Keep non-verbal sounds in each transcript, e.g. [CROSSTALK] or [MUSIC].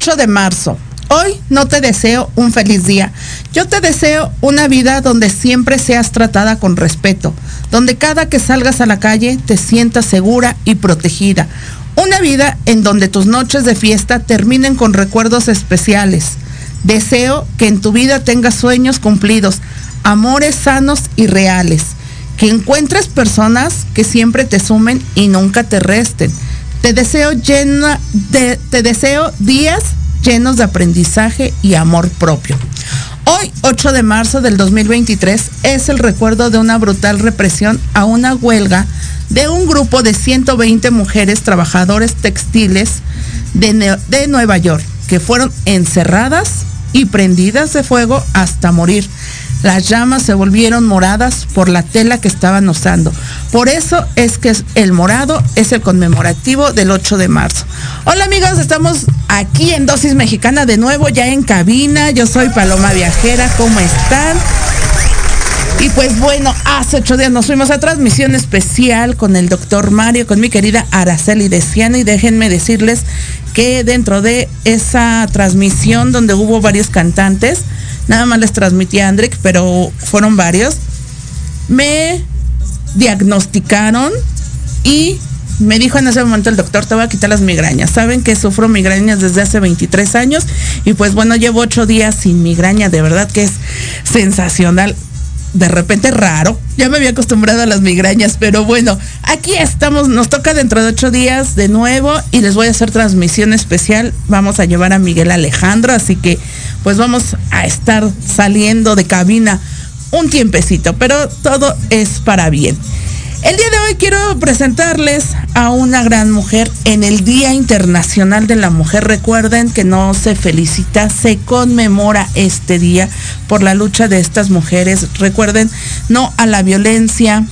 8 de marzo. Hoy no te deseo un feliz día. Yo te deseo una vida donde siempre seas tratada con respeto, donde cada que salgas a la calle te sientas segura y protegida. Una vida en donde tus noches de fiesta terminen con recuerdos especiales. Deseo que en tu vida tengas sueños cumplidos, amores sanos y reales. Que encuentres personas que siempre te sumen y nunca te resten. Te deseo de, te deseo días llenos de aprendizaje y amor propio. Hoy, 8 de marzo del 2023, es el recuerdo de una brutal represión a una huelga de un grupo de 120 mujeres trabajadores textiles de, de Nueva York, que fueron encerradas y prendidas de fuego hasta morir. Las llamas se volvieron moradas por la tela que estaban usando. Por eso es que el morado es el conmemorativo del 8 de marzo. Hola amigos, estamos aquí en Dosis Mexicana de nuevo, ya en cabina. Yo soy Paloma Viajera, ¿cómo están? Y pues bueno, hace ocho días nos fuimos a transmisión especial con el doctor Mario, con mi querida Araceli Deciano y déjenme decirles que dentro de esa transmisión donde hubo varios cantantes, nada más les transmití a Andrick, pero fueron varios, me diagnosticaron y me dijo en ese momento el doctor, te voy a quitar las migrañas. Saben que sufro migrañas desde hace 23 años y pues bueno, llevo ocho días sin migraña, de verdad que es sensacional. De repente raro, ya me había acostumbrado a las migrañas, pero bueno, aquí estamos, nos toca dentro de ocho días de nuevo y les voy a hacer transmisión especial. Vamos a llevar a Miguel Alejandro, así que pues vamos a estar saliendo de cabina un tiempecito, pero todo es para bien. El día de hoy quiero presentarles a una gran mujer en el Día Internacional de la Mujer. Recuerden que no se felicita, se conmemora este día por la lucha de estas mujeres. Recuerden, no a la violencia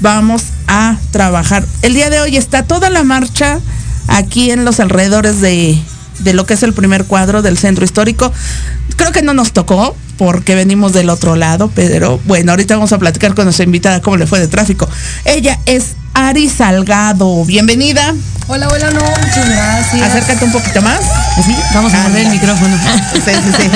vamos a trabajar. El día de hoy está toda la marcha aquí en los alrededores de, de lo que es el primer cuadro del centro histórico. Creo que no nos tocó porque venimos del otro lado, pero bueno, ahorita vamos a platicar con nuestra invitada cómo le fue de tráfico. Ella es Ari Salgado. Bienvenida. Hola, hola, no, muchas gracias. Acércate un poquito más. ¿Sí? Vamos a mover el micrófono. Sí, sí, sí.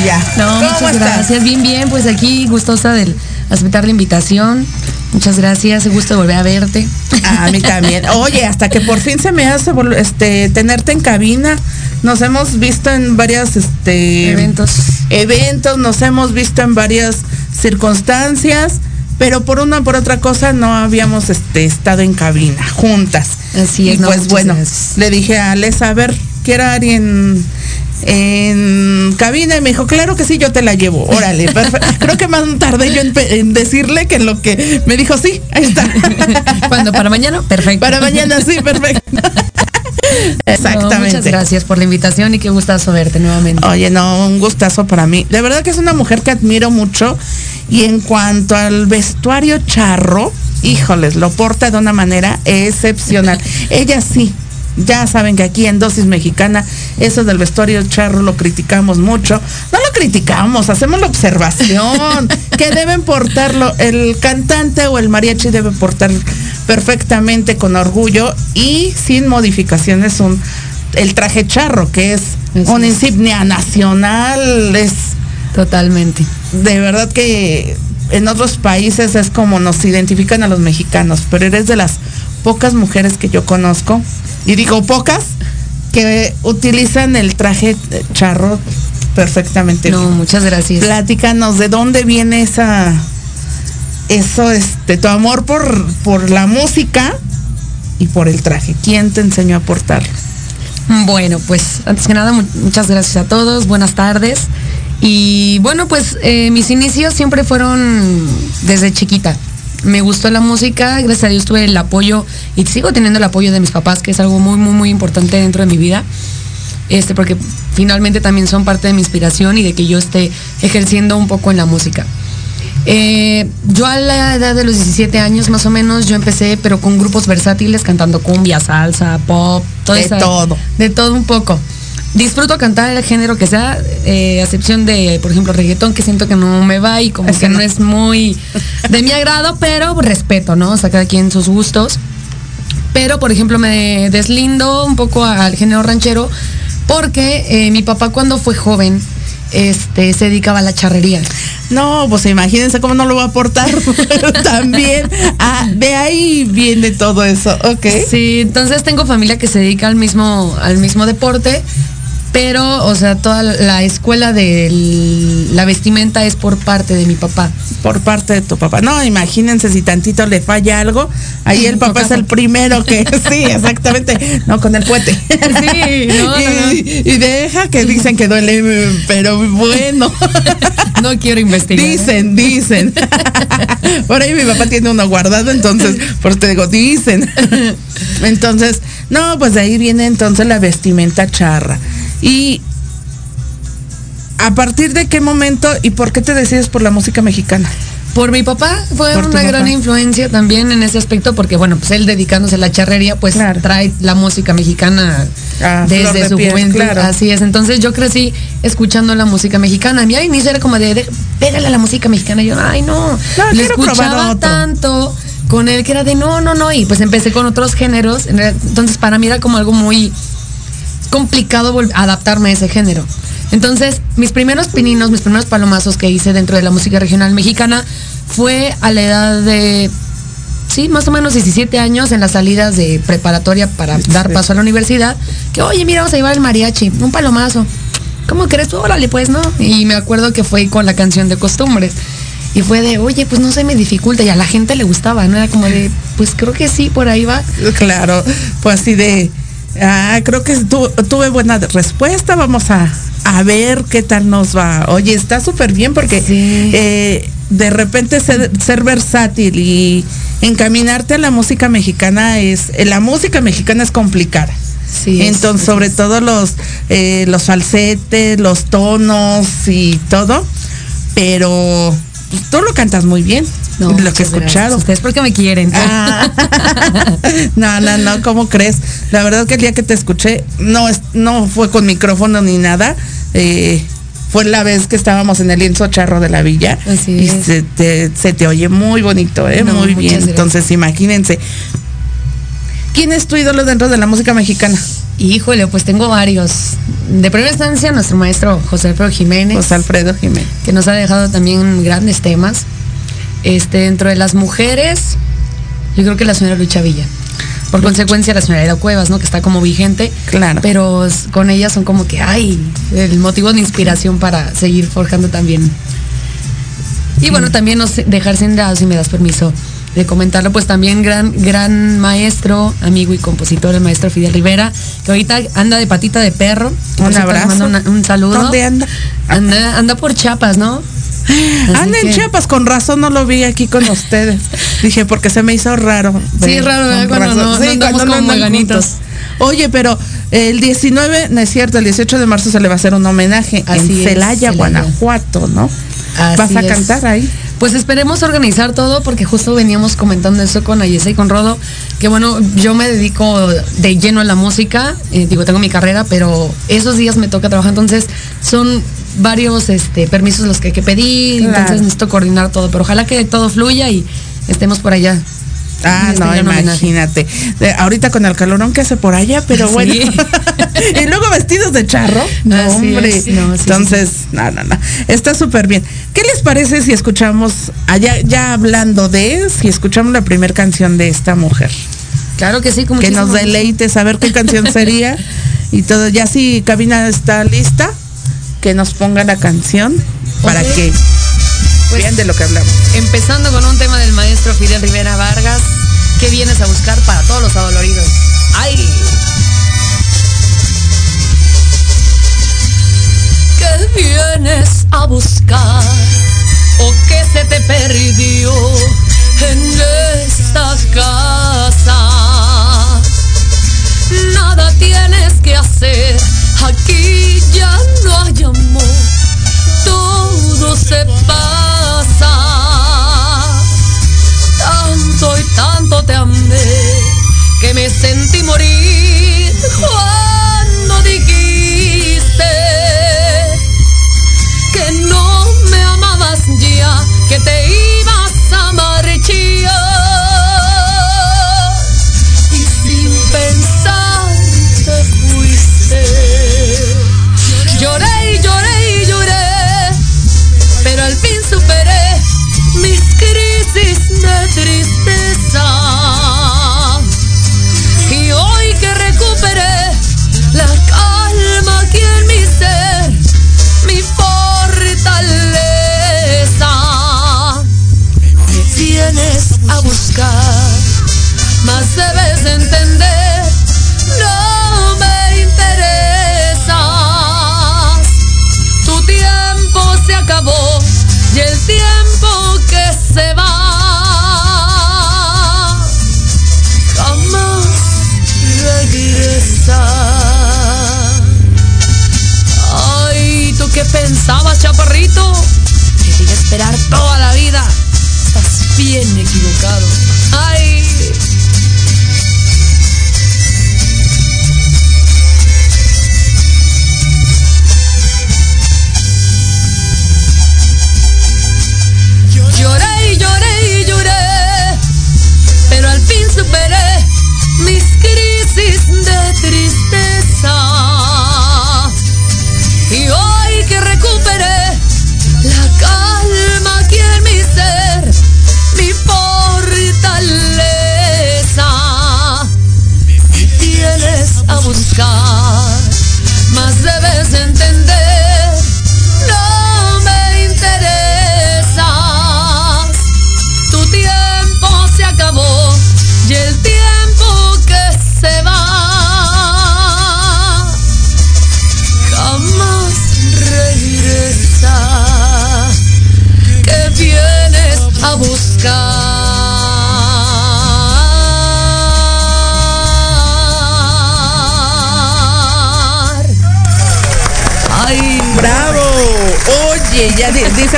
[LAUGHS] Ya. No, ¿Cómo muchas estás? gracias. Bien, bien, pues aquí gustosa del aceptar la invitación. Muchas gracias, gusto de volver a verte. A mí también. Oye, hasta que por fin se me hace este tenerte en cabina. Nos hemos visto en varias este Eventos. eventos, nos hemos visto en varias circunstancias, pero por una o por otra cosa no habíamos este estado en cabina juntas. Así es, Y no, pues bueno, gracias. le dije a Alesa, a ver, quiero a Ari en, en cabina y me dijo, claro que sí, yo te la llevo. Órale, [LAUGHS] perfecto. Creo que más tardé yo en, en decirle que en lo que me dijo, sí, ahí está. [LAUGHS] Cuando para mañana, perfecto. Para mañana, sí, perfecto. [LAUGHS] No, Exactamente. muchas gracias por la invitación y qué gustazo verte nuevamente. Oye, no, un gustazo para mí. De verdad que es una mujer que admiro mucho. Y en cuanto al vestuario charro, híjoles, lo porta de una manera excepcional. Ella sí. Ya saben que aquí en Dosis Mexicana, eso del vestuario charro lo criticamos mucho. No lo criticamos, hacemos la observación [LAUGHS] que deben portarlo. El cantante o el mariachi debe portar perfectamente con orgullo y sin modificaciones un el traje charro, que es una es. insignia nacional, es Totalmente. de verdad que en otros países es como nos identifican a los mexicanos, pero eres de las pocas mujeres que yo conozco, y digo pocas, que utilizan el traje charro perfectamente. No, muchas gracias. Platícanos de dónde viene esa eso este tu amor por por la música y por el traje. ¿Quién te enseñó a portarlo? Bueno, pues antes que nada, mu- muchas gracias a todos, buenas tardes. Y bueno, pues eh, mis inicios siempre fueron desde chiquita. Me gustó la música, gracias a Dios tuve el apoyo y sigo teniendo el apoyo de mis papás, que es algo muy, muy, muy importante dentro de mi vida. Este, porque finalmente también son parte de mi inspiración y de que yo esté ejerciendo un poco en la música. Eh, yo a la edad de los 17 años más o menos, yo empecé, pero con grupos versátiles, cantando cumbia, salsa, pop, todo De esa- todo. De todo un poco. Disfruto cantar el género que sea, eh, a excepción de, por ejemplo, reggaetón, que siento que no me va y como que no. no es muy de mi agrado, pero respeto, ¿no? O sea, cada quien sus gustos. Pero, por ejemplo, me deslindo un poco al género ranchero porque eh, mi papá cuando fue joven este, se dedicaba a la charrería. No, pues imagínense cómo no lo va a aportar. [LAUGHS] También ah, de ahí viene todo eso, ok. Sí, entonces tengo familia que se dedica al mismo, al mismo deporte, pero, o sea, toda la escuela de la vestimenta es por parte de mi papá. Por parte de tu papá. No, imagínense si tantito le falla algo, ahí el [LAUGHS] papá es el primero que, [LAUGHS] sí, exactamente, no con el puente. Sí, no, no, no. [LAUGHS] Y, deja que dicen que duele, pero bueno. No quiero investigar. ¿eh? Dicen, dicen. Por ahí mi papá tiene uno guardado, entonces, por te digo, dicen. Entonces, no, pues de ahí viene entonces la vestimenta charra. Y a partir de qué momento y por qué te decides por la música mexicana? Por mi papá fue Por una gran papá. influencia también en ese aspecto, porque bueno, pues él dedicándose a la charrería, pues Claro. trae la música mexicana desde de su piel, juventud. claro. Así es. Entonces yo crecí escuchando la música mexicana. A mí al inicio era como de, de pégale a la música mexicana. Y yo, ay no, No, le escuchaba tanto con él que era de no, no, no. Y pues empecé con otros géneros. Entonces para mí era como algo muy complicado adaptarme a ese género. Entonces, mis primeros pininos, mis primeros palomazos que hice dentro de la música regional mexicana fue a la edad de, sí, más o menos 17 años en las salidas de preparatoria para dar paso a la universidad, que, oye, mira, vamos a llevar el mariachi, un palomazo. ¿Cómo crees tú? Órale, pues, ¿no? Y me acuerdo que fue con la canción de costumbres. Y fue de, oye, pues no se me dificulta. Y a la gente le gustaba, ¿no? Era como de, pues creo que sí, por ahí va. Claro, pues así de, ah, creo que tu- tuve buena respuesta, vamos a, a ver qué tal nos va. Oye, está súper bien porque Sí. eh, de repente ser, ser versátil y encaminarte a la música mexicana es, eh, la música mexicana es complicada. Sí, Entonces, es- sobre todo los, eh, los falsetes, los tonos y todo, pero pues, tú lo cantas muy bien. No, lo que gracias. escucharon. Ustedes porque me quieren. Ah. [LAUGHS] no, no, no, ¿cómo crees? La verdad que el día que te escuché, no, es- no fue con micrófono ni nada. eh, fue la vez que estábamos en el lienzo charro de la villa. Así y es. se te, se te oye muy bonito, ¿eh? No, muy bien. gracias. Entonces, imagínense. ¿Quién es tu ídolo dentro de la música mexicana? Híjole, pues tengo varios. De primera instancia, nuestro maestro José Alfredo Jiménez. José Alfredo Jiménez. que nos ha dejado también grandes temas. Este, dentro de las mujeres, yo creo que la señora Lucha Villa. Por consecuencia, la señora Eda Cuevas, ¿no? Que está como vigente. Claro. Pero con ella son como que, ay, el motivo de inspiración para seguir forjando también. Y bueno, también no sé, dejar sin lado, si me das permiso de comentarlo, pues también gran, gran maestro, amigo y compositor, el maestro Fidel Rivera, que ahorita anda de patita de perro. Un abrazo. una- un saludo. ¿Dónde anda? Anda, anda por Chiapas, ¿no? Así Anda en que- Chiapas, con razón no lo vi aquí con ustedes. Dije, porque se me hizo raro. Sí, raro, ¿verdad? Cuando no- no andamos como andan veganitos. juntos. Oye, pero el 19, no es cierto, el 18 de marzo se le va a hacer un homenaje Así en Celaya, Celaya. Guanajuato, ¿no? Así ¿Vas a es. cantar ahí? Pues esperemos organizar todo porque justo veníamos comentando eso con Ayesa y con Rodo, que bueno, yo me dedico de lleno a la música, eh, digo, tengo mi carrera, pero esos días me toca trabajar, entonces son varios este, permisos los que hay que pedir, Claro. entonces necesito coordinar todo, pero ojalá que todo fluya y estemos por allá. Ah, no, imagínate. Ahorita con el calorón que hace por allá, pero [LAUGHS] Sí. bueno. [LAUGHS] y luego vestidos de charro. No, Así hombre. es, no, sí, Entonces, no, no, no. Está súper bien. ¿Qué les parece si escuchamos, allá, ya hablando de, si escuchamos la primera canción de esta mujer? Claro que sí, como que nos deleite saber qué canción sería y todo. Ya si cabina está lista, que nos ponga la canción para que Pues- vean de lo que hablamos. Empezando con un tema del maestro Fidel Rivera Vargas, ¿qué vienes a buscar para todos los adoloridos? ¡Ay! ¿Qué vienes a buscar? ¿O qué se te perdió en esta casa? Nada tienes que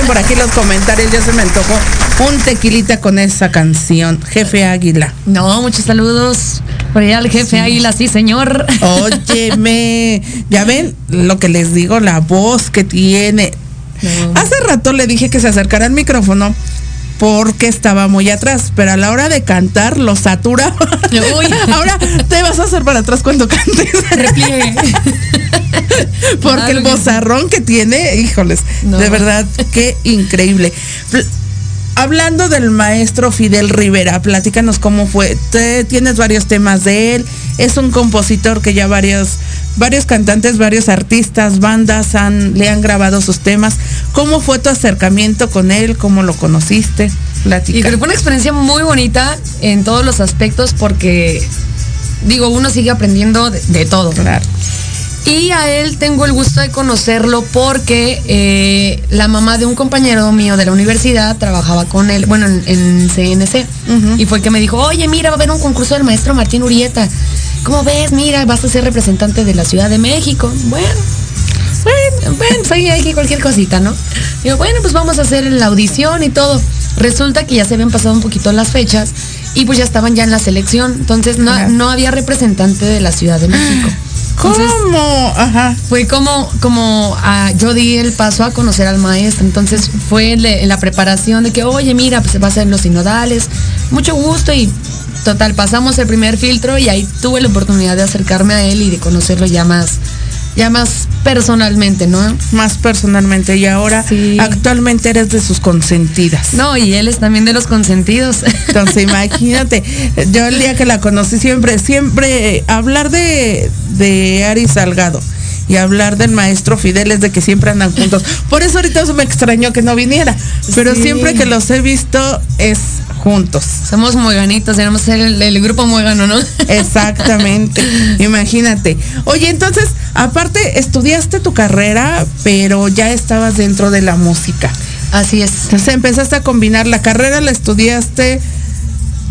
dicen por aquí los comentarios, ya se me antojó un tequilita con esa canción, Jefe Águila. No, muchos saludos. Por allá al jefe Águila, sí, señor. Óyeme, [LAUGHS] ya ven lo que les digo, la voz que tiene. No. Hace rato le dije que se acercara al micrófono porque estaba muy atrás, pero a la hora de cantar lo satura. [LAUGHS] Ahora te vas a hacer para atrás cuando cantes. Repliegue. [LAUGHS] Porque el que sí. bozarrón que tiene, híjoles, No. de verdad, qué increíble. Hablando del maestro Fidel Rivera, platícanos cómo fue. Te- tienes varios temas de él. Es un compositor que ya varios, varios cantantes, varios artistas, bandas han, le han grabado sus temas. ¿Cómo fue tu acercamiento con él? ¿Cómo lo conociste? Y Platica. creo que fue una experiencia muy bonita en todos los aspectos porque, digo, uno sigue aprendiendo de, de todo. Claro. Y a él tengo el gusto de conocerlo porque eh, la mamá de un compañero mío de la universidad trabajaba con él, bueno, en, en CNC. Y fue que me dijo, oye, mira, va a haber un concurso del maestro Martín Urieta. ¿Cómo ves? Mira, vas a ser representante de la Ciudad de México. Bueno, bueno, bueno, soy aquí cualquier cosita, ¿no? Digo, bueno, pues vamos a hacer la audición y todo. Resulta que ya se habían pasado un poquito las fechas y pues ya estaban ya en la selección. Entonces no, Ajá. no había representante de la Ciudad de México. Entonces, ¿Cómo? Ajá. fue como, como ah, yo di el paso a conocer al maestro. Entonces fue le- la preparación de que, oye, mira, pues se va a hacer los sinodales. Mucho gusto y total, pasamos el primer filtro y ahí tuve la oportunidad de acercarme a él y de conocerlo ya más, ya más personalmente, ¿no? Más personalmente. Y ahora, Sí. actualmente eres de sus consentidas. No, y él es también de los consentidos. Entonces, [LAUGHS] imagínate, yo el día que la conocí siempre, siempre hablar de, de Ari Salgado y hablar del maestro Fidel es de que siempre andan juntos. Por eso ahorita me extrañó que no viniera, pero Sí. siempre que los he visto es juntos. Somos mueganitos, tenemos el, el grupo muegano, ¿no? [LAUGHS] Exactamente, imagínate. Oye, entonces, aparte, estudiaste tu carrera, pero ya estabas dentro de la música. Así es. Entonces empezaste a combinar la carrera, la estudiaste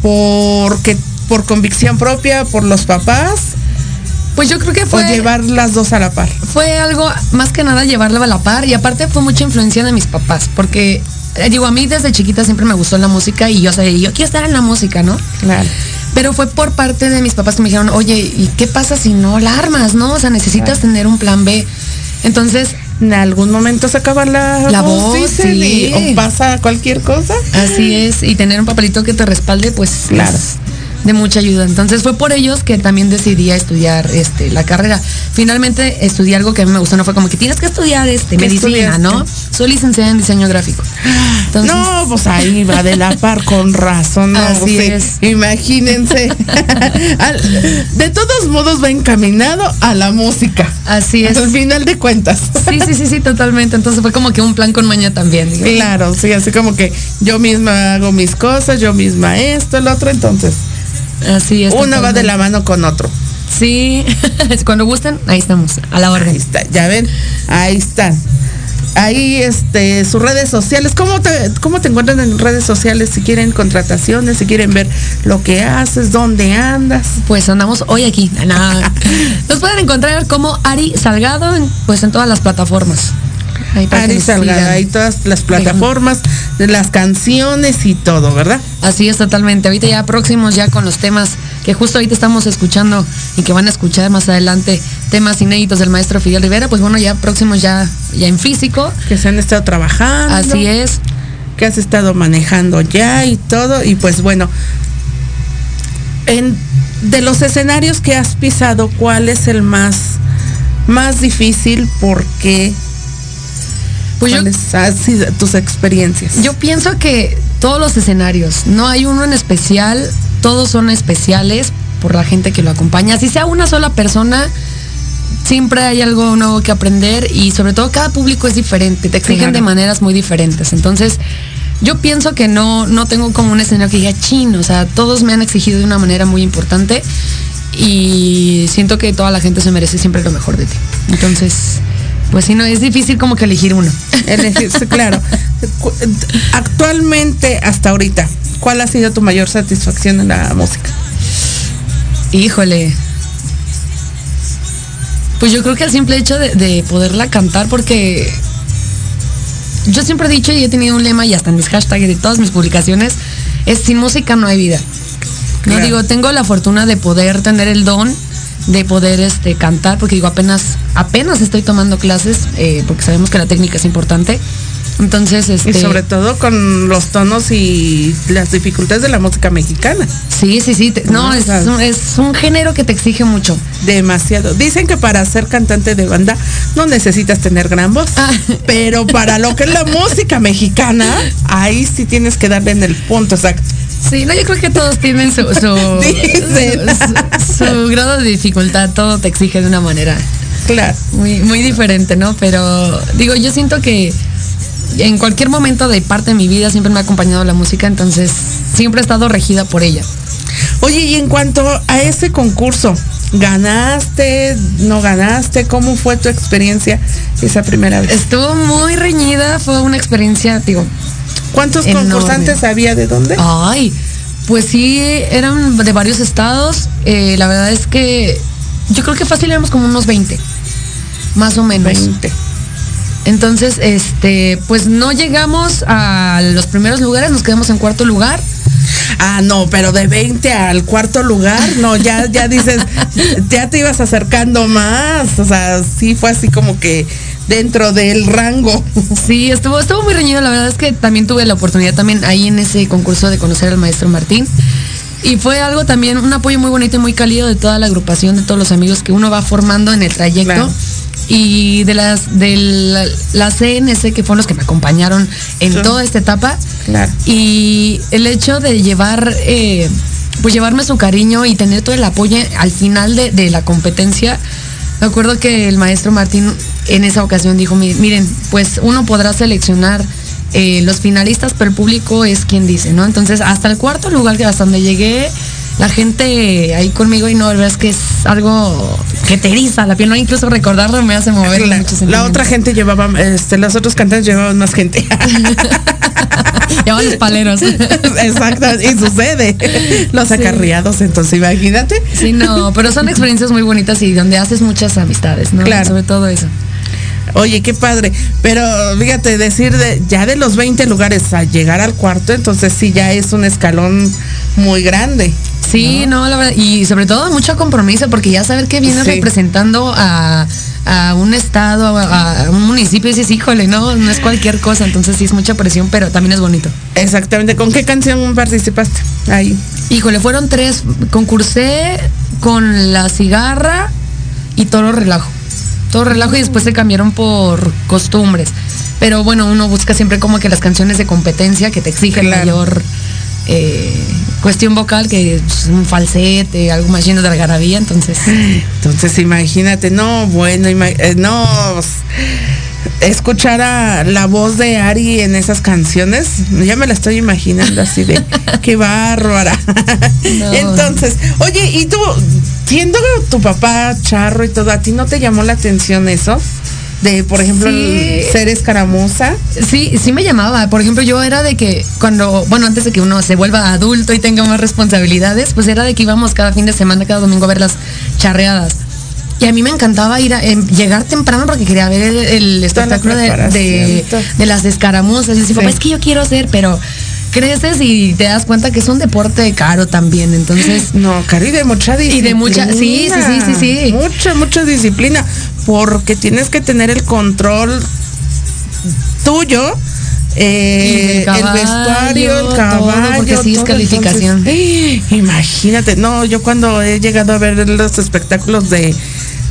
porque por convicción propia, por los papás, Pues yo creo que o fue... llevar las dos a la par. fue algo más que nada llevarlo a la par y aparte fue mucha influencia de mis papás porque digo a mí desde chiquita siempre me gustó la música y yo sabía yo quiero estar en la música no Claro. pero fue por parte de mis papás que me dijeron oye y qué pasa si no la armas no o sea necesitas tener un plan B entonces En algún momento se acaba la, La voz, dicen, sí. y- o pasa cualquier cosa. así es y tener un papelito que te respalde pues Claro. es de mucha ayuda entonces fue por ellos que también decidí estudiar este la carrera finalmente estudié algo que a mí me gustó no fue como que tienes que estudiar este ¿Qué medicina estudiaste? no soy licenciada en diseño gráfico entonces no, pues ahí va de la par con razón, ¿no? Así Sí, es. Imagínense. [LAUGHS] De todos modos va encaminado a la música. así es Al final de cuentas. sí sí sí sí totalmente entonces fue como que un plan con maña también digo. Claro, sí, así como que yo misma hago mis cosas, yo misma esto, el otro, entonces así es uno va de la mano con otro. sí [LAUGHS] cuando gusten ahí estamos a la Ahí orden está, ya ven, ahí están. Ahí, este, sus redes sociales, ¿cómo te, ¿cómo te encuentran en redes sociales? Si quieren contrataciones, si quieren ver lo que haces, dónde andas. Pues andamos hoy aquí. Nada. [LAUGHS] Nos pueden encontrar como Ari Salgado en, pues en todas las plataformas. Ahí Ari Salgado, ahí todas las plataformas, las canciones y todo, ¿verdad? Así es totalmente. Ahorita ya próximos ya con los temas que justo ahorita estamos escuchando y que van a escuchar más adelante temas inéditos del maestro Fidel Rivera, pues bueno, ya próximos ya ya en físico. Que se han estado trabajando. Así es. que has estado manejando ya y todo. Y pues bueno, en, de los escenarios que has pisado, ¿cuál es el más, más difícil? Porque Pues yo, ¿cuáles han sido tus experiencias? yo pienso que todos los escenarios, no hay uno en especial, todos son especiales por la gente que lo acompaña. Si sea una sola persona, siempre hay algo nuevo que aprender y sobre todo cada público es diferente, te exigen Claro. de maneras muy diferentes. Entonces, yo pienso que no, no tengo como un escenario que diga chino, o sea, todos me han exigido de una manera muy importante y siento que toda la gente se merece siempre lo mejor de ti. Entonces, pues sí, no, es difícil como que elegir uno. [LAUGHS] Elegirse, claro. Actualmente, hasta ahorita, ¿cuál ha sido tu mayor satisfacción en la música? Híjole. Pues yo creo que el simple hecho de, de poderla cantar, porque yo siempre he dicho y he tenido un lema y hasta en mis hashtags y de todas mis publicaciones, es sin música no hay vida. No Claro. digo, tengo la fortuna de poder tener el don de poder este cantar, porque digo, apenas, apenas estoy tomando clases, eh, porque sabemos que la técnica es importante. Entonces, este. Y sobre todo con los tonos y las dificultades de la música mexicana. Sí, sí, sí. te- no, es, un- es un género que te exige mucho. Demasiado. Dicen que para ser cantante de banda no necesitas tener gran voz. Ah. Pero para lo que es la música mexicana, ahí sí tienes que darle en el punto exacto. Sí, no, yo creo que todos tienen su, su, [LAUGHS] Dicen. su- su grado de dificultad, todo te exige de una manera Claro. muy, muy diferente, ¿no? Pero digo, yo siento que en cualquier momento de parte de mi vida siempre me ha acompañado la música, entonces siempre he estado regida por ella. Oye, y en cuanto a ese concurso, ¿ganaste? ¿No ganaste? ¿Cómo fue tu experiencia esa primera vez? Estuvo muy reñida, fue una experiencia, digo, ¿Cuántos enorme. concursantes había de dónde? Ay, pues sí, eran de varios estados. eh, la verdad es que yo creo que fácil éramos como unos 20, más o menos. 20. Entonces, este, pues no llegamos a los primeros lugares, nos quedamos en cuarto lugar. Ah, no, pero de 20 al cuarto lugar, no, ya, ya dices, [LAUGHS] ya te ibas acercando más. O sea, sí fue así como que dentro del rango. Sí, estuvo, estuvo muy reñido. La verdad es que también tuve la oportunidad también ahí en ese concurso de conocer al maestro Martín. Y fue algo también, un apoyo muy bonito y muy cálido de toda la agrupación, de todos los amigos que uno va formando en el trayecto. Claro. Y de las de la, la CNC, que fueron los que me acompañaron en Sí. toda esta etapa. Claro. Y el hecho de llevar, eh, pues llevarme su cariño y tener todo el apoyo al final de, de la competencia. Me acuerdo que el maestro Martín en esa ocasión dijo, "Mi- miren, pues uno podrá seleccionar eh, los finalistas, pero el público es quien dice, ¿no? Entonces, hasta el cuarto lugar, que hasta donde llegué, la gente ahí conmigo y no, la verdad es que es algo que te eriza la piel, ¿no? Incluso recordarlo me hace mover La, la otra gente llevaba, este, los otros cantantes llevaban más gente. [LAUGHS] Llevaban los paleros. [LAUGHS] Exacto, y sucede. Los Sí. acarreados, entonces imagínate. Sí, no, pero son experiencias muy bonitas y donde haces muchas amistades, ¿no? Claro. Sobre todo eso. Oye, qué padre. Pero fíjate, decir de ya de los 20 lugares a llegar al cuarto, entonces sí ya es un escalón muy grande. Sí, no, la verdad, y sobre todo mucho compromiso, porque ya saber que vienes Sí. representando a, a un estado, a, a un municipio, dices, híjole, no, no es cualquier cosa, entonces sí es mucha presión, pero también es bonito. Exactamente. ¿Con qué canción participaste? Ahí. Híjole, fueron tres, concursé con La Cigarra y Toro Relajo. Toro Relajo y después se cambiaron por costumbres. Pero bueno, uno busca siempre como que las canciones de competencia que te exigen Claro. mayor eh, cuestión vocal, que es un falsete, algo más lleno de algarabía, entonces... [LAUGHS] Entonces imagínate, no, bueno, ima- eh, no, escuchar a la voz de Ari en esas canciones, ya me la estoy imaginando así de, [LAUGHS] qué bárbara. No. Entonces, oye, y tú, siendo tu papá charro y todo, ¿a ti no te llamó la atención eso? De, por ejemplo, Sí. ser escaramuza. Sí, sí me llamaba. Por ejemplo, yo era de que cuando, bueno, antes de que uno se vuelva adulto y tenga más responsabilidades, pues era de que íbamos cada fin de semana, cada domingo a ver las charreadas. Y a mí me encantaba ir a, em, llegar temprano porque quería ver el, espectáculo de, de, las escaramuzas. Y decía, Sí. papá, es que yo quiero hacer, pero creces y te das cuenta que es un deporte caro también. Entonces, No, Cari, de mucha disciplina. Y de mucha- sí, sí, sí, sí, sí. Mucha, mucha disciplina. Porque tienes que tener el control tuyo. eh, el vestuario, el todo, caballo. porque sí es todo. calificación. Entonces, imagínate, no, yo cuando he llegado a ver los espectáculos de,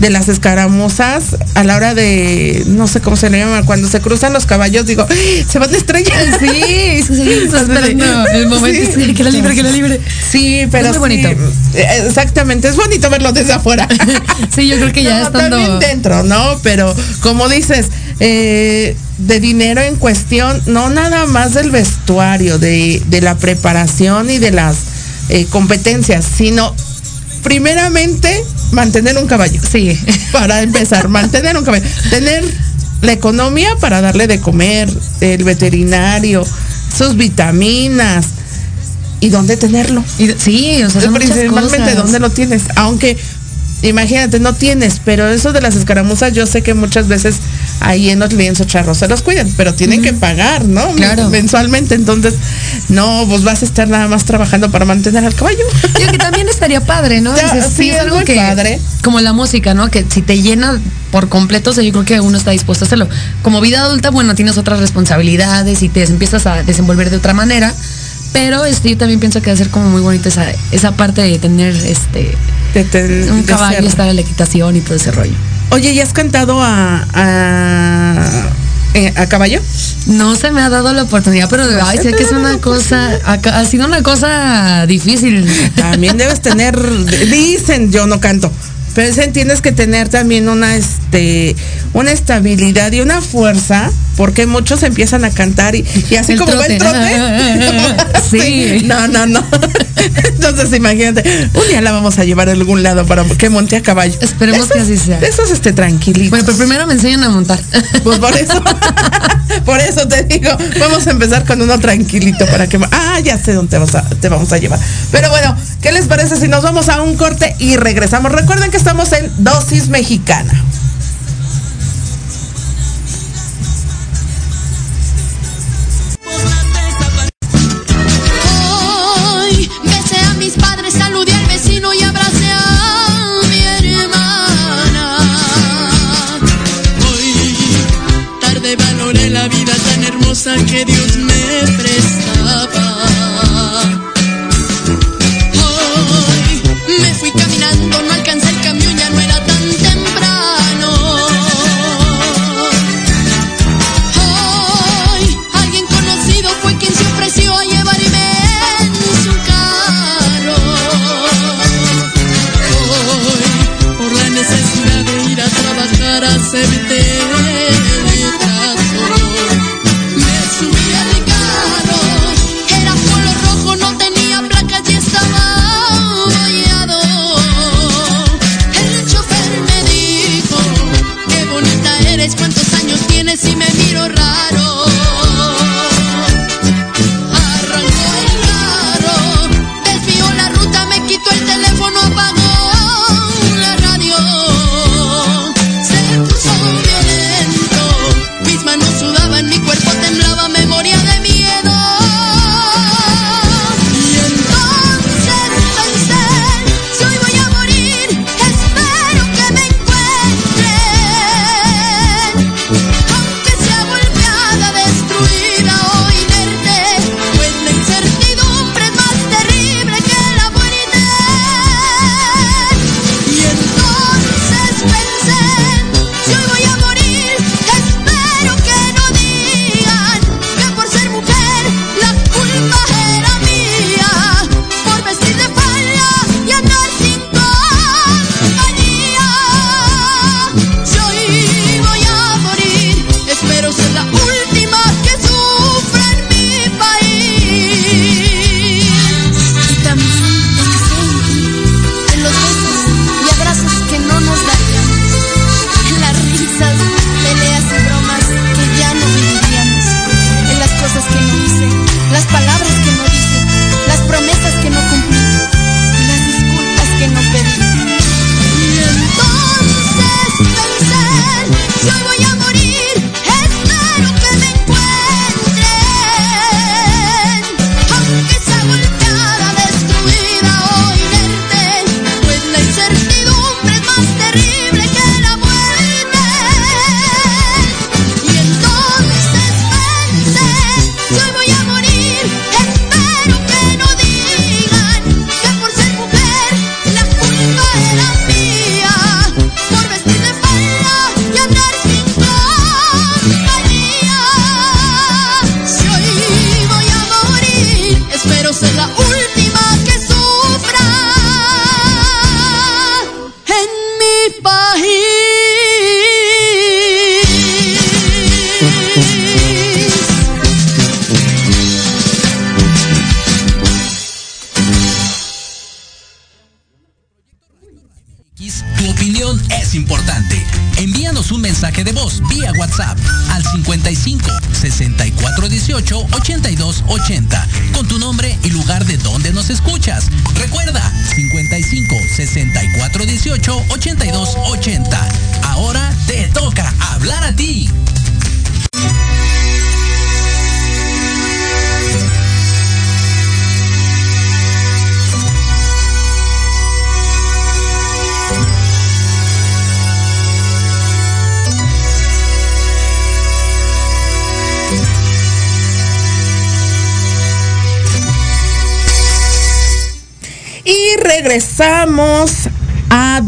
de las escaramuzas, a la hora de, no sé cómo se le llama, cuando se cruzan los caballos, digo, ¡ay! se van a estrellar. [LAUGHS] sí, sí, sí, [LAUGHS] esperando el momento, Sí. sí, que la libre, que la libre. Sí, pero Es muy sí, bonito. eh, exactamente, es bonito verlo desde afuera. [LAUGHS] Sí, yo creo que ya No, estando... también dentro, ¿no? Pero como dices, eh, de dinero en cuestión, no nada más del vestuario, de, de la preparación y de las eh, competencias, sino primeramente mantener un caballo. Sí. [LAUGHS] Para empezar, mantener un caballo. Tener la economía para darle de comer, el veterinario, sus vitaminas y dónde tenerlo. Y- sí, o sea, son muchas Principalmente cosas. dónde lo tienes. Aunque, imagínate, no tienes, pero eso de las escaramuzas yo sé que muchas veces ahí en los lienzos charros se los cuidan, pero tienen que pagar, ¿no? Claro. Mensualmente, entonces, no, pues vas a estar nada más trabajando para mantener al caballo. Digo que también estaría padre, ¿no? [LAUGHS] Ya, Dices, sí, es muy padre. Como la música, ¿no? Que si te llena por completo, o sea, yo creo que uno está dispuesto a hacerlo. Como vida adulta, bueno, tienes otras responsabilidades y te empiezas a desenvolver de otra manera. Pero este, yo también pienso que va a ser como muy bonita esa, esa parte de tener este De- de- un caballo, estar en la equitación y todo ese rollo. Oye, ¿y has cantado a, a, eh, a caballo? No se me ha dado la oportunidad, pero ay, sé que es una cosa, ha, ha sido una cosa difícil. También debes tener, dicen, yo no canto, pero dicen tienes que tener también una, este, una estabilidad y una fuerza, porque muchos empiezan a cantar y, y así El como va el trote. [LAUGHS] Sí. No, no, no. Entonces imagínate, un día la vamos a llevar a algún lado para que monte a caballo. Esperemos que así sea. De esos, este, tranquilitos. Bueno, pero primero me enseñan a montar. Pues por eso, [LAUGHS] por eso te digo, vamos a empezar con uno tranquilito para que, ah, ya sé dónde te, vas a- te vamos a llevar. Pero bueno, ¿qué les parece si nos vamos a un corte y regresamos? Recuerden que estamos en dosis mexicana.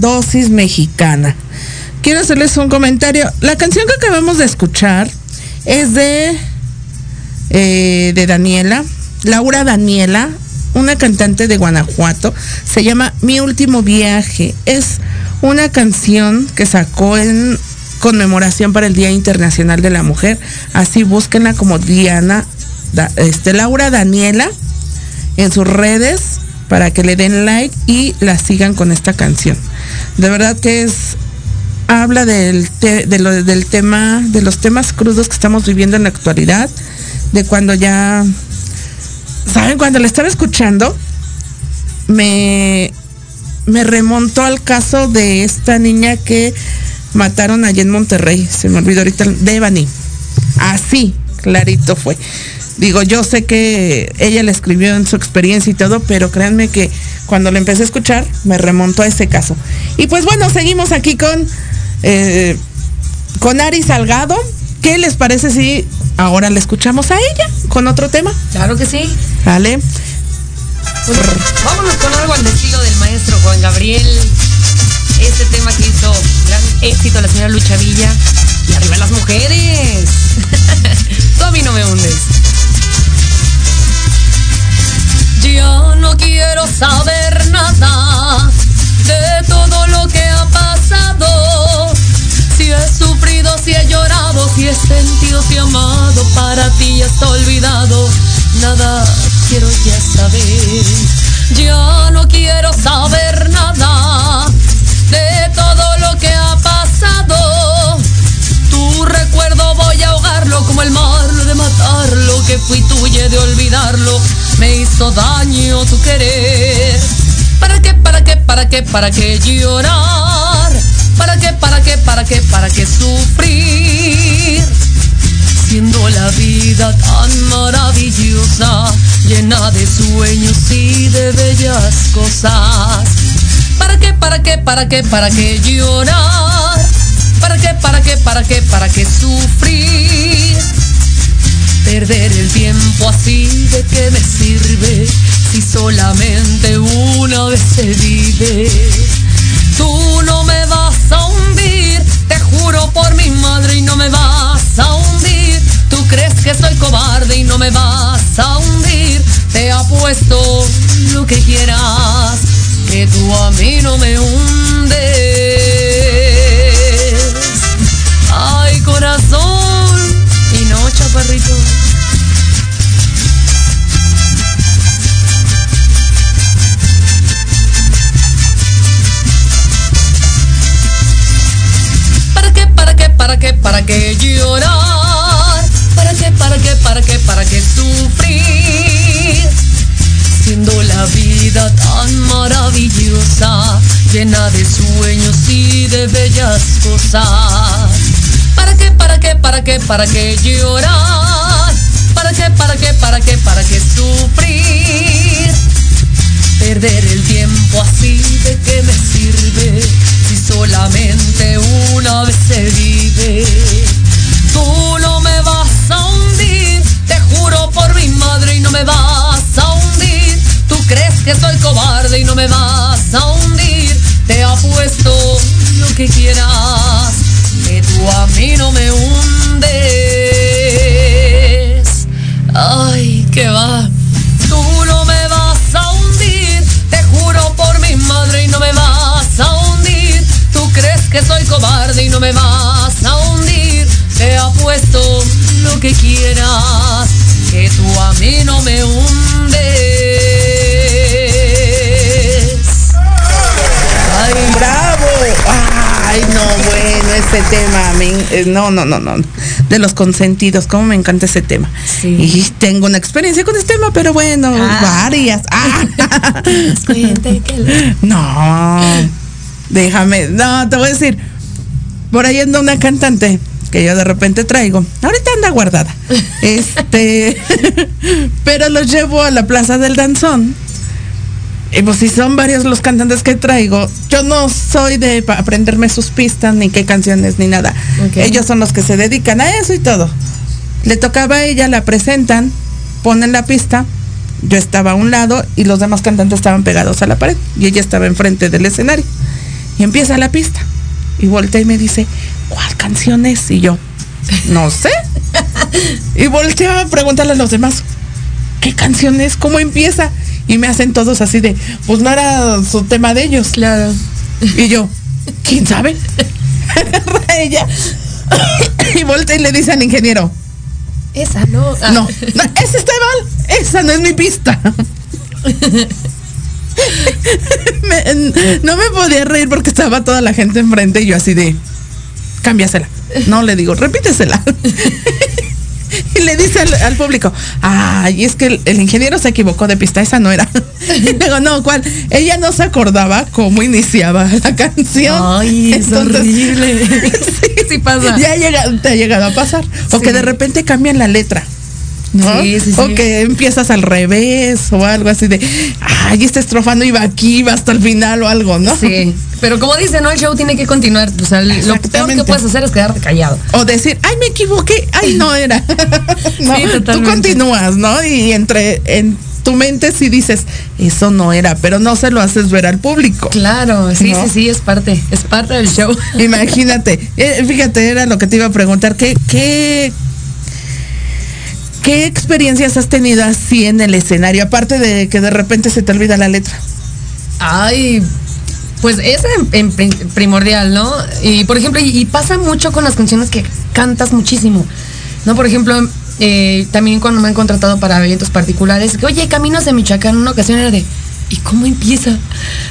Dosis Mexicana. Quiero hacerles un comentario. La canción que acabamos de escuchar es de, eh, de Daniela, Laura Daniela, una cantante de Guanajuato. Se llama Mi Último Viaje. Es una canción que sacó en conmemoración para el Día Internacional de la Mujer. Así búsquenla como Diana, este, Laura Daniela en sus redes para que le den like y la sigan con esta canción. De verdad que es habla del, te- de lo- del tema de los temas crudos que estamos viviendo en la actualidad, de cuando ya saben cuando la estaba escuchando me me remontó al caso de esta niña que mataron allí en Monterrey, se me olvidó ahorita, Devani. Así, clarito fue. Digo, yo sé que ella la escribió en su experiencia y todo, pero créanme que cuando la empecé a escuchar me remontó a ese caso. Y pues bueno, seguimos aquí con, eh, con Ari Salgado. ¿Qué les parece si ahora la escuchamos a ella con otro tema? Claro que sí. ¿Vale? Pues, vámonos con algo al estilo del maestro Juan Gabriel. Este tema que hizo gran éxito la señora Lucha Villa. Y arriba las mujeres. [LAUGHS] Tú a mí no me hundes. Ya no quiero saber nada de todo lo que ha pasado. Si he sufrido, si he llorado, si he sentido, si he amado, para ti ya está olvidado. Nada quiero ya saber. Ya no quiero saber nada de todo fui tuya de olvidarlo. Me hizo daño tu querer. ¿Para qué, para qué, para qué, para qué llorar? ¿Para qué, para qué, para qué, para qué sufrir? Siendo la vida tan maravillosa, llena de sueños y de bellas cosas. ¿Para qué, para qué, para qué, para qué llorar? ¿Para qué, para qué, para qué, para qué sufrir? Perder el tiempo así de qué me sirve si solamente una vez se vive. Tú no me vas a hundir, te juro por mi madre y no me vas a hundir. Tú crees que soy cobarde y no me vas a hundir. Te apuesto lo que quieras, que tú a mí no me hundes. Para qué, para qué, llorar? ¿Para qué, para qué, para qué, para qué sufrir? Siendo la vida tan maravillosa, llena de sueños y de bellas cosas. ¿Para qué, para qué, para qué, para qué llorar? ¿Para qué, para qué, para qué, para qué sufrir? Perder el tiempo así de qué me sirve si solamente una vez se vive. Tú no me vas a hundir, te juro por mi madre y no me vas a hundir. Tú crees que soy cobarde y no me vas a hundir. Te apuesto lo que quieras, que tú a mí no me hundes. Ay, que va. Soy cobarde y no me vas a hundir. Te apuesto lo que quieras, que tú a mí no me hundes. Ay, ¡Bravo! ¡Ay, no, bueno, este tema! Me, Eh, no, no, no, no. De los consentidos, cómo me encanta ese tema. Sí. Y tengo una experiencia con este tema, pero bueno, Ah. varias. Ah. [LAUGHS] No, déjame, no, te voy a decir, por ahí anda una cantante que yo de repente traigo, ahorita anda guardada, [LAUGHS] este, [LAUGHS] pero los llevo a la Plaza del Danzón. Y pues si son varios los cantantes que traigo, yo no soy de aprenderme sus pistas, ni qué canciones, ni nada. Ellos son los que se dedican a eso y todo. Le tocaba a ella, la presentan, ponen la pista, yo estaba a un lado y los demás cantantes estaban pegados a la pared y ella estaba enfrente del escenario. Y empieza la pista. Y voltea y me dice, ¿cuál canción es? Y yo, no sé. y volteo a preguntarle a los demás, ¿qué canción es? ¿Cómo empieza? Y me hacen todos así de, pues no era su tema de ellos. Claro. Y yo, ¿quién sabe? [LAUGHS] Ella y voltea y le dice al ingeniero, Esa no. Ah. no, no, esa está mal, esa no es mi pista. [LAUGHS] [LAUGHS] Me- no me podía reír porque estaba toda la gente enfrente y yo así de, cámbiasela. No, le digo, repítesela. [LAUGHS] Y le dice al, al público, ay, es que el, el ingeniero se equivocó de pista, esa no era. [LAUGHS] Y digo, no, ¿cuál? Ella no se acordaba cómo iniciaba la canción. Ay, es Entonces, horrible. sí, Sí pasa. Ya ha llegado- te ha llegado a pasar. O Sí. que de repente cambian la letra. ¿No? Sí, sí, O sí. que empiezas al revés o algo así de, ay, esta estrofa no iba aquí, va hasta el final o algo, ¿no? Sí. Pero como dice, ¿no? El show tiene que continuar. O sea, lo peor que puedes hacer es quedarte callado. O decir, ay, me equivoqué, ay, no era. [LAUGHS] [LAUGHS] no, Sí, tú continúas, ¿no? Y entre en tu mente sí dices, eso no era, pero no se lo haces ver al público. Claro, sí, ¿No? sí, sí, es parte. Es parte del show. Imagínate, eh, fíjate, era lo que te iba a preguntar, ¿qué, qué, qué experiencias has tenido así en el escenario? Aparte de que de repente se te olvida la letra. Ay, pues es primordial, ¿no? Y por ejemplo, y, y pasa mucho con las canciones que cantas muchísimo, ¿no? Por ejemplo, eh, también cuando me han contratado para eventos particulares, que oye, Caminos de Michoacán, una ocasión era de, ¿y cómo empieza?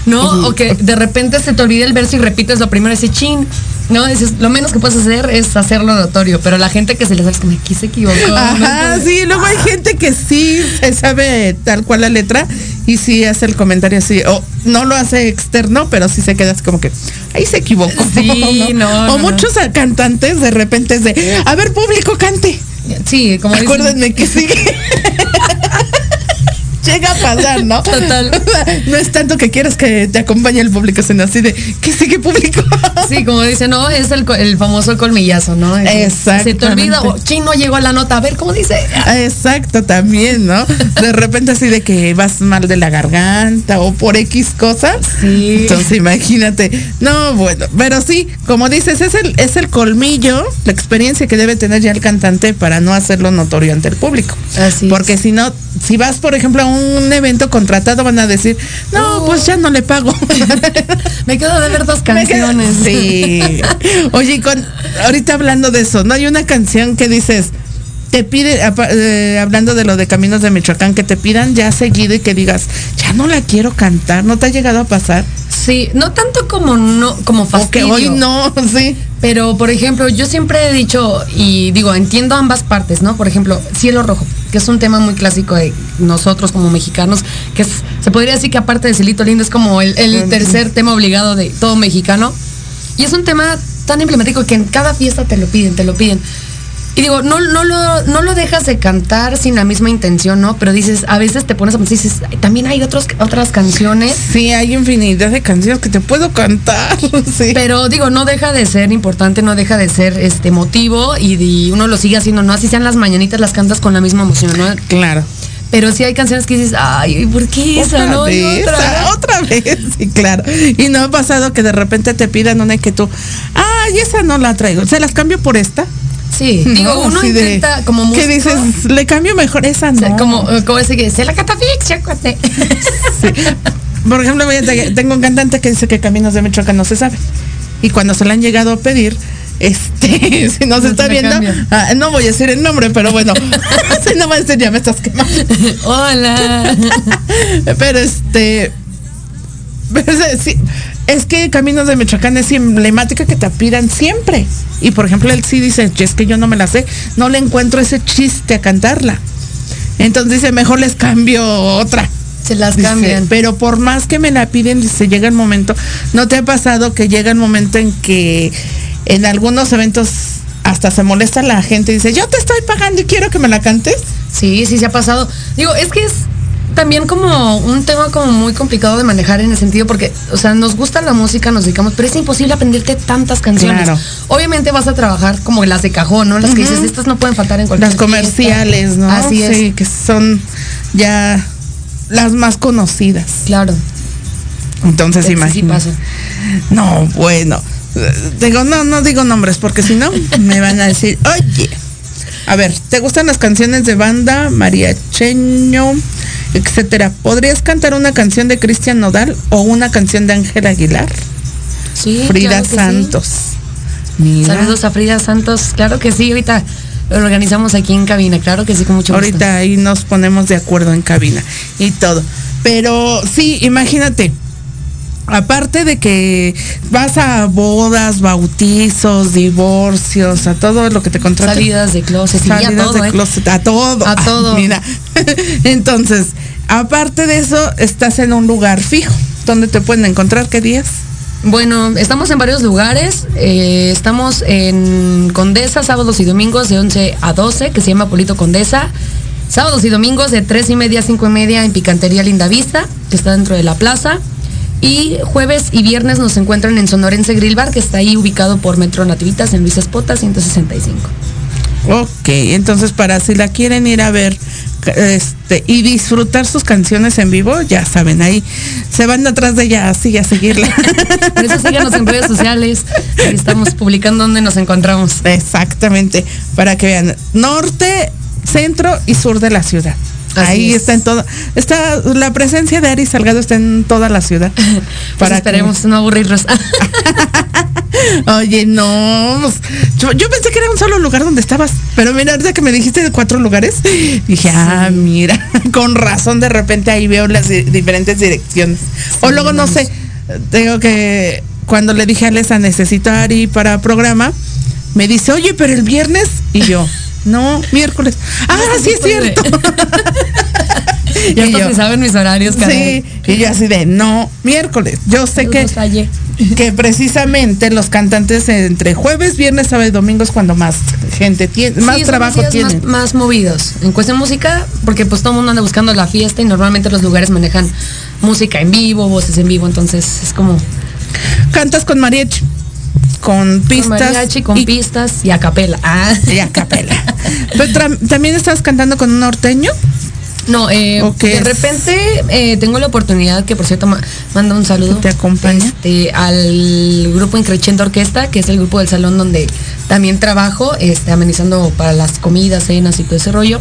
¿No? O que de repente se te olvida el verso y repites lo primero, ese chin, ¿no? Dices, lo menos que puedes hacer es hacerlo notorio, pero la gente que se le sabe es como, aquí se equivocó. ¿no? Ajá, [LAUGHS] sí, luego hay gente que sí se sabe tal cual la letra y sí hace el comentario así, o no lo hace externo, pero sí se queda así como que ahí se equivocó. Sí, [LAUGHS] no, o no, muchos cantantes de repente es de, a ver público, cante. Sí, como [LAUGHS] dicen- Acuérdenme que sigue. Llega a pasar, ¿no? Total. [LAUGHS] No es tanto que quieras que te acompañe el público, sino así de que sigue público. [LAUGHS] Sí, como dice, no, es el, el famoso colmillazo, ¿no? Es- Se te olvida, o chino llegó a la nota, a ver cómo dice. Exacto, también, ¿no? De repente así de que vas mal de la garganta o por X cosas. Sí. Entonces imagínate. No, bueno, pero sí, como dices, es el, es el colmillo, la experiencia que debe tener ya el cantante para no hacerlo notorio ante el público. Así Porque si no, si vas, por ejemplo, a un evento contratado, van a decir, no, No. pues ya no le pago. [LAUGHS] Me quedo de ver dos [LAUGHS] canciones. [LAUGHS] Sí. Oye, con, ahorita hablando de eso, ¿no? Hay una canción que dices, te pide, eh, hablando de lo de Caminos de Michoacán, que te pidan ya seguido y que digas, ya no la quiero cantar, ¿no te ha llegado a pasar? Sí, no tanto como no, como O que fastidio. hoy no, sí. Pero, por ejemplo, yo siempre he dicho, y digo, entiendo ambas partes, ¿no? Por ejemplo, Cielo Rojo, que es un tema muy clásico de nosotros como mexicanos, que es, se podría decir que aparte de Celito Lindo es como el, el tercer tema obligado de todo mexicano. Y es un tema tan emblemático que en cada fiesta te lo piden, te lo piden. Y digo, no, no, lo, no lo dejas de cantar sin la misma intención, ¿no? Pero dices, a veces te pones a pensar y dices, "Ay, también hay otros, otras canciones. Sí, hay infinidad de canciones que te puedo cantar, [LAUGHS] sí. Pero digo, no deja de ser importante, no deja de ser este motivo y, y uno lo sigue haciendo, ¿no? Así sean las mañanitas, las cantas con la misma emoción, ¿no? Claro. Pero sí hay canciones que dices, ay, ¿por qué esa, Otra no? Vez, otra. [LAUGHS] otra vez, sí, claro. Y no ha pasado que de repente te pidan una y que tú, ay, esa no la traigo, se las cambio por esta. Sí, [LAUGHS] digo, No, uno de- intenta como músico, ¿Qué dices? Le cambio mejor esa, o no. sea, como, como ese que se la catafixia, cuate. [LAUGHS] Sí. Por ejemplo, tengo un cantante que dice que Caminos de Michoacán no se sabe. Y cuando se le han llegado a pedir, este, [LAUGHS] si no se No está viendo, ah, no voy a decir el nombre, pero bueno, si no va a decir ya me estás quemando. Hola. Pero este, pero sí, es que Caminos de Michoacán es emblemática que te pidan siempre. Y por ejemplo, él sí dice, es que yo no me la sé, no le encuentro ese chiste a cantarla. Entonces dice, mejor les cambio otra. Se las Dice, cambian. pero por más que me la piden, dice, llega el momento, ¿no te ha pasado que llega el momento en que en algunos eventos hasta se molesta la gente y dice, yo te estoy pagando y quiero que me la cantes? Sí, sí se ha pasado. Digo, es que es también como un tema como muy complicado de manejar en el sentido porque, o sea, nos gusta la música, nos dedicamos, pero es imposible aprenderte tantas canciones. Claro. Obviamente vas a trabajar como las de cajón, ¿no? Las que dices, estas no pueden faltar en cualquier Las comerciales, fiesta". ¿no? Así es. Sí, que son ya las más conocidas. Claro. Entonces, Sí, sí imagínate. pasa. No, bueno. Digo, no, no digo nombres porque si no me van a decir, oye. A ver, ¿te gustan las canciones de banda, mariacheño, etcétera? ¿Podrías cantar una canción de Cristian Nodal o una canción de Ángel Aguilar? Sí. Frida claro que sí. Santos. Saludos a Frida Santos. Claro que sí, ahorita lo organizamos aquí en cabina. Claro que sí, con mucho gusto. ahorita ahí nos ponemos de acuerdo en cabina y todo. Pero sí, imagínate. Aparte de que vas a bodas, bautizos, divorcios, a todo lo que te contratan. Salidas de closet, sí, a Salidas todo, de ¿eh? closet, a todo. A [LAUGHS] todo. Mira. [LAUGHS] Entonces, aparte de eso, estás en un lugar fijo. ¿Dónde te pueden encontrar? ¿Qué días? Bueno, estamos en varios lugares. eh, estamos en Condesa, sábados y domingos de 11 a 12, que se llama Polito Condesa. Sábados y domingos de 3 y media a 5 y media en Picantería Linda Vista, que está dentro de la plaza. Y jueves y viernes nos encuentran en Sonorense Grill Bar, que está ahí ubicado por Metro Nativitas en Luis Espota 165. Ok, entonces para si la quieren ir a ver este y disfrutar sus canciones en vivo, ya saben, ahí se van atrás de ella así a seguirla. Por eso síganos en redes sociales. Ahí estamos publicando dónde nos encontramos. Exactamente, para que vean norte, centro y sur de la ciudad. Así Ahí es. está en todo, está la presencia de Ari Salgado está en toda la ciudad. [LAUGHS] Pues que- esperemos no aburrirnos. [LAUGHS] Oye, no. pues, Yo, yo pensé que era un solo lugar donde estabas. Pero mira, ahorita que me dijiste de cuatro lugares, dije, ah, mira, [LAUGHS] con razón de repente ahí veo las di- diferentes direcciones. o luego no sé, tengo que, cuando le dije a Alesa, necesito a Ari para programa, me dice, oye, pero el viernes, y yo, [LAUGHS] no, miércoles. Ah, sí es cierto. [LAUGHS] ya Y yo, saben mis horarios, caray. Sí, y yo así de, no, miércoles. Yo sé que. Que precisamente los cantantes entre jueves, viernes, sábado y domingo es cuando más gente tiene, más Sí, trabajo tienen. Más, más movidos. En cuestión música, porque pues todo el mundo anda buscando la fiesta y normalmente los lugares manejan música en vivo, voces en vivo, entonces es como Cantas con mariachi, con con pistas mariachi, con y, pistas y a capela. Ah. y a capela. [LAUGHS] Pero también estás cantando con un norteño. No, eh, ¿O qué de repente eh, tengo la oportunidad, que por cierto ma- manda un saludo. Te acompaña. este, al grupo Increchendo Orquesta, que es el grupo del salón donde también trabajo, este, amenizando para las comidas, cenas y todo ese rollo.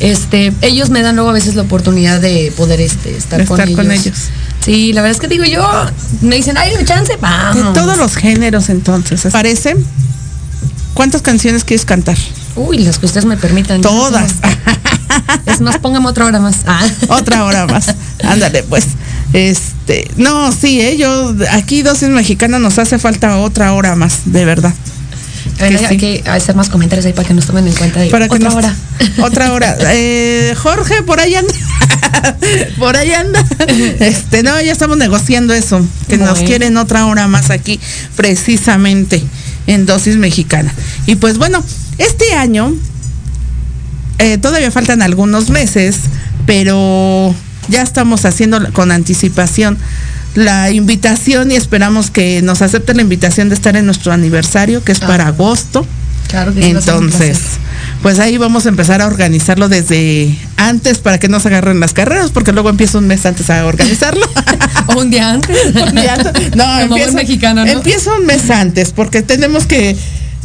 Este, ellos me dan luego a veces la oportunidad de poder este, estar, De con, estar ellos. con ellos. Sí, la verdad es que digo yo, me dicen, ay, un chance, De vamos. todos los géneros entonces. ¿Parece? ¿Cuántas canciones quieres cantar? Uy, las que ustedes me permitan. Todas. [LAUGHS] Es más, póngame otra hora más. Ah. [LAUGHS] Otra hora más. Ándale, pues. Este, no, sí, eh, yo aquí dosis mexicana nos hace falta otra hora más, de verdad. A ver, Que hay sí. que hacer más comentarios ahí para que nos tomen en cuenta. Para que otra nos- hora. [LAUGHS] Otra hora. Eh, Jorge, por ahí anda. [LAUGHS] por ahí anda. Este, no, ya estamos negociando eso. Que nos quieren otra hora más aquí, precisamente en dosis mexicana. Y pues bueno, este año eh, todavía faltan algunos meses, pero ya estamos haciendo con anticipación la invitación y esperamos que nos acepten la invitación de estar en nuestro aniversario, que es Ah. para agosto. Claro Entonces, pues ahí vamos a empezar a organizarlo desde antes para que no se agarren las carreras, porque luego empiezo un mes antes a organizarlo. [LAUGHS] O un día antes. Un día antes. No, Como empiezo, mexicano, ¿no? empiezo un mes antes, porque tenemos que,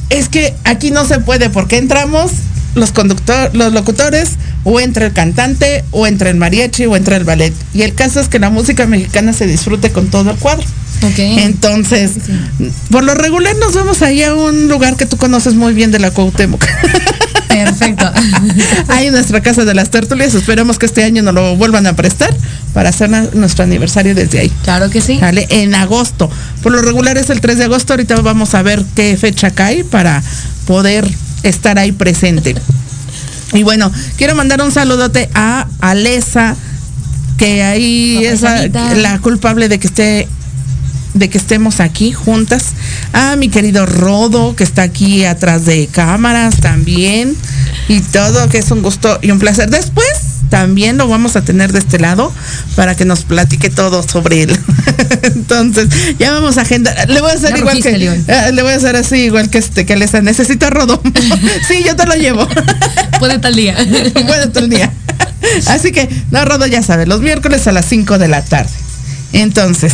es que aquí no se puede, porque entramos los conductores, los locutores, o entra el cantante, o entra el mariachi, o entra el ballet. Y el caso es que la música mexicana se disfrute con todo el cuadro. Ok. Entonces, por lo regular nos vemos ahí a un lugar que tú conoces muy bien de la Cuauhtémoc. Perfecto. [LAUGHS] Ahí nuestra casa de las tertulias. Esperemos que este año nos lo vuelvan a prestar para hacer nuestro aniversario desde ahí. Claro que sí. ¿Sale? En agosto. Por lo regular es el 3 de agosto. Ahorita vamos a ver qué fecha cae para poder estar ahí presente. Y bueno, quiero mandar un saludote a Alesa, que ahí es la, la culpable de que esté de que estemos aquí juntas. A mi querido Rodo, que está aquí atrás de cámaras también. Y todo, que es un gusto y un placer. Después también lo vamos a tener de este lado para que nos platique todo sobre él. [LAUGHS] Entonces, ya vamos a agendar. Le voy a hacer Ya igual que. Eh, le voy a hacer así, igual que este, que Lesa. Necesito a Rodo. [LAUGHS] sí, yo te lo llevo. [LAUGHS] Puede tal día. todo el día. Así que, no, Rodo ya sabe, los miércoles a las 5 de la tarde. Entonces,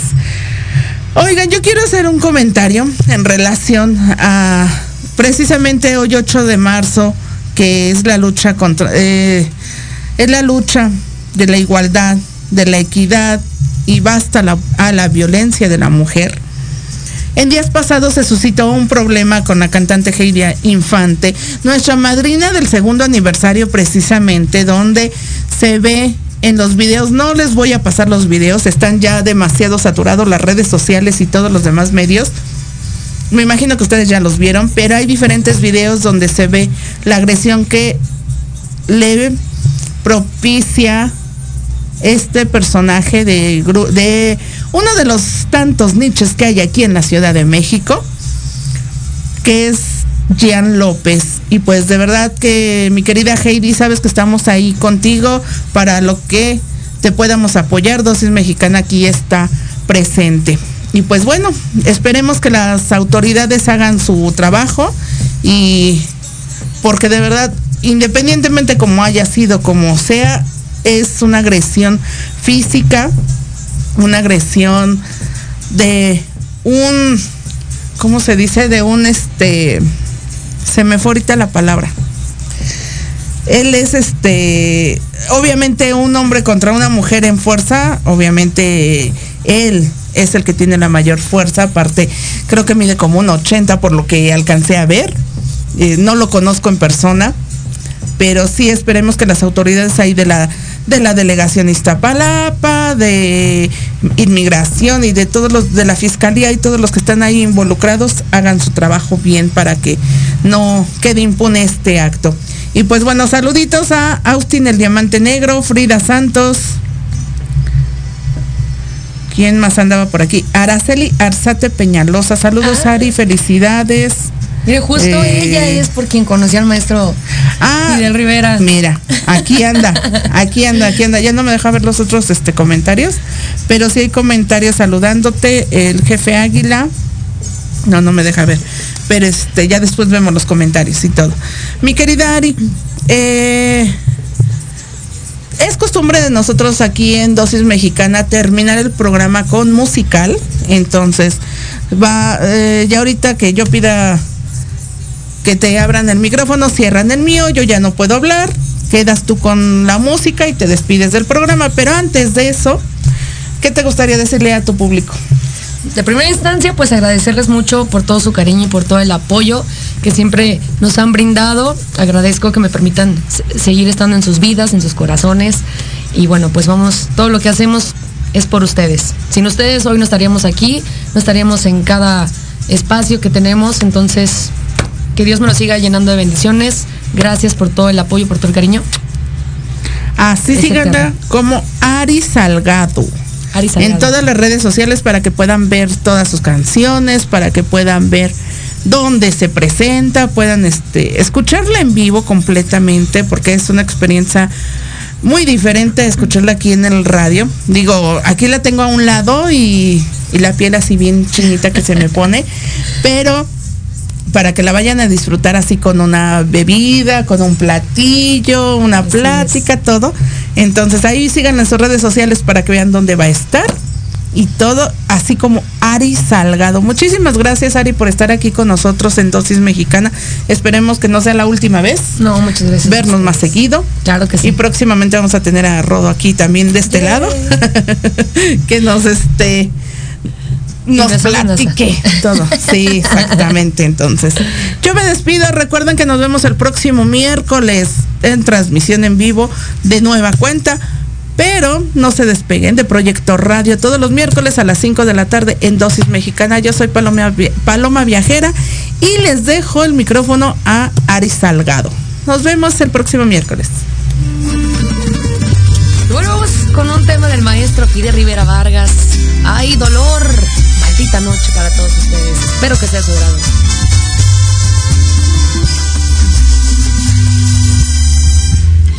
oigan, yo quiero hacer un comentario en relación a precisamente hoy 8 de marzo, que es la lucha contra, eh, es la lucha de la igualdad, de la equidad y basta a la violencia de la mujer. En días pasados se suscitó un problema con la cantante Heidia Infante, nuestra madrina del segundo aniversario precisamente, donde se ve en los videos, no les voy a pasar los videos, están ya demasiado saturados las redes sociales y todos los demás medios. Me imagino que ustedes ya los vieron, pero hay diferentes videos donde se ve la agresión que le propicia este personaje de, de uno de los tantos nichos que hay aquí en la Ciudad de México, que es Gian López. Y pues de verdad que mi querida Heidi, sabes que estamos ahí contigo para lo que te podamos apoyar. Dosis Mexicana aquí está presente. Y pues bueno, esperemos que las autoridades hagan su trabajo y porque de verdad, independientemente como haya sido, como sea, es una agresión física, una agresión de un, ¿cómo se dice? De un, este, se me fue ahorita la palabra. Él es este, obviamente un hombre contra una mujer en fuerza, obviamente él es el que tiene la mayor fuerza, aparte creo que mide como un 80 por lo que alcancé a ver, Eh, no lo conozco en persona, pero sí esperemos que las autoridades ahí de la de la delegación Iztapalapa, de inmigración y de todos los de la fiscalía y todos los que están ahí involucrados hagan su trabajo bien para que no quede impune este acto. Y pues bueno, saluditos a Austin el Diamante Negro, Frida Santos. ¿Quién más andaba por aquí? Araceli Arzate Peñalosa. Saludos, Ah. Ari, felicidades. Mire, justo Eh. ella es por quien conoció al maestro Ah, Fidel Rivera. Mira, aquí anda, aquí anda, aquí anda. Ya no me deja ver los otros este, comentarios, pero sí hay comentarios saludándote. El jefe Águila. No, no me deja ver. Pero este, ya después vemos los comentarios y todo. Mi querida Ari, eh, es costumbre de nosotros aquí en Dosis Mexicana terminar el programa con musical. Entonces, va, eh, ya ahorita que yo pida que te abran el micrófono, cierran el mío, yo ya no puedo hablar, quedas tú con la música y te despides del programa. Pero antes de eso, ¿qué te gustaría decirle a tu público? De primera instancia, pues agradecerles mucho por todo su cariño y por todo el apoyo que siempre nos han brindado. Agradezco que me permitan se- seguir estando en sus vidas, en sus corazones. Y bueno, pues vamos, todo lo que hacemos es por ustedes. Sin ustedes hoy no estaríamos aquí, no estaríamos en cada espacio que tenemos. Entonces, que Dios me lo siga llenando de bendiciones. Gracias por todo el apoyo, por todo el cariño. Así eterno. como Ari Salgado. Ari Salgado. En todas las redes sociales para que puedan ver todas sus canciones, para que puedan ver dónde se presenta, puedan este, escucharla en vivo completamente, porque es una experiencia muy diferente a escucharla aquí en el radio. Digo, aquí la tengo a un lado y, y la piel así bien chinita que se me pone, pero para que la vayan a disfrutar así con una bebida, con un platillo, una Así plática, todo. Entonces ahí sigan en sus redes sociales para que vean dónde va a estar y todo, así como Ari Salgado. Muchísimas gracias Ari por estar aquí con nosotros en Dosis Mexicana. Esperemos que no sea la última vez. No, muchas gracias. Vernos más seguido. Claro que sí. Y próximamente vamos a tener a Rodo aquí también de este lado. [LAUGHS] que nos este nos platique todo. Sí, exactamente. Entonces, yo me despido. Recuerden que nos vemos el próximo miércoles en transmisión en vivo de nueva cuenta. Pero no se despeguen de Proyecto Radio todos los miércoles a las 5 de la tarde en Dosis Mexicana. Yo soy Paloma, Paloma Viajera y les dejo el micrófono a Ari Salgado. Nos vemos el próximo miércoles. Vamos con un tema del maestro Pide Rivera Vargas. Ay, dolor. Maldita noche para todos ustedes. Espero que sea su grado.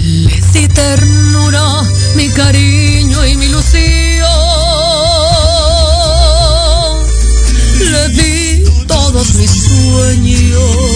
Les di ternura, mi cariño y mi ilusión. Le di todos mis sueños.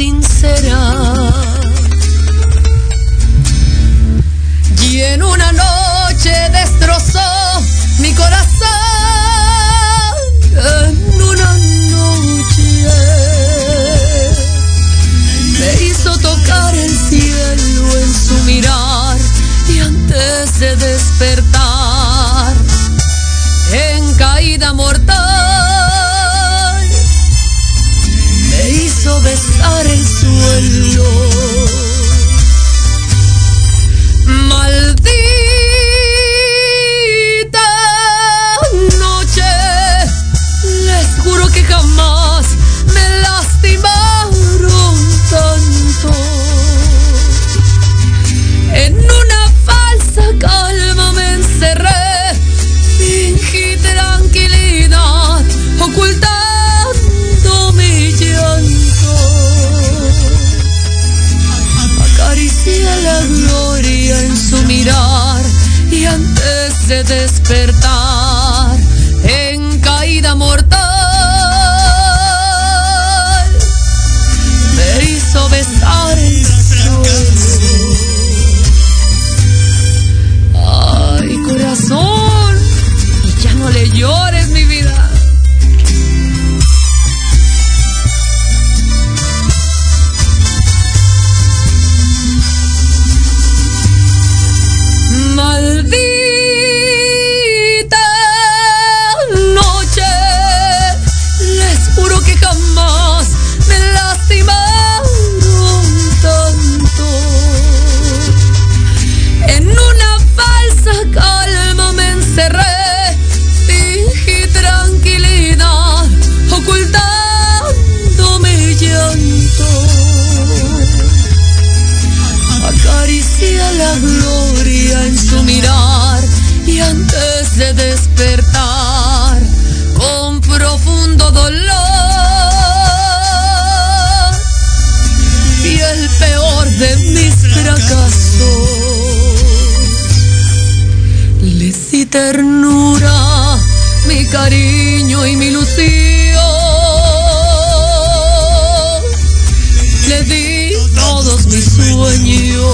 Sincera. Ternura mi cariño y mi ilusión le di todos mis sueños.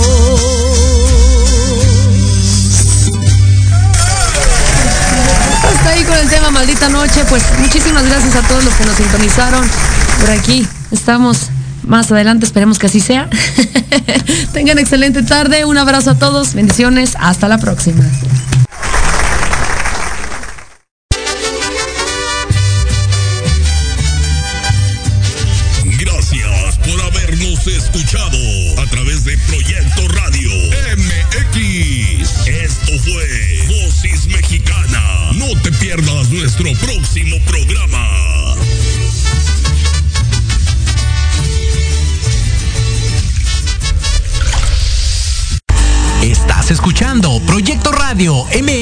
Hasta ahí con el tema Maldita Noche, pues muchísimas gracias a todos los que nos sintonizaron por aquí. Estamos más adelante, esperemos que así sea. [LAUGHS] Tengan excelente tarde, un abrazo a todos, bendiciones, hasta la próxima.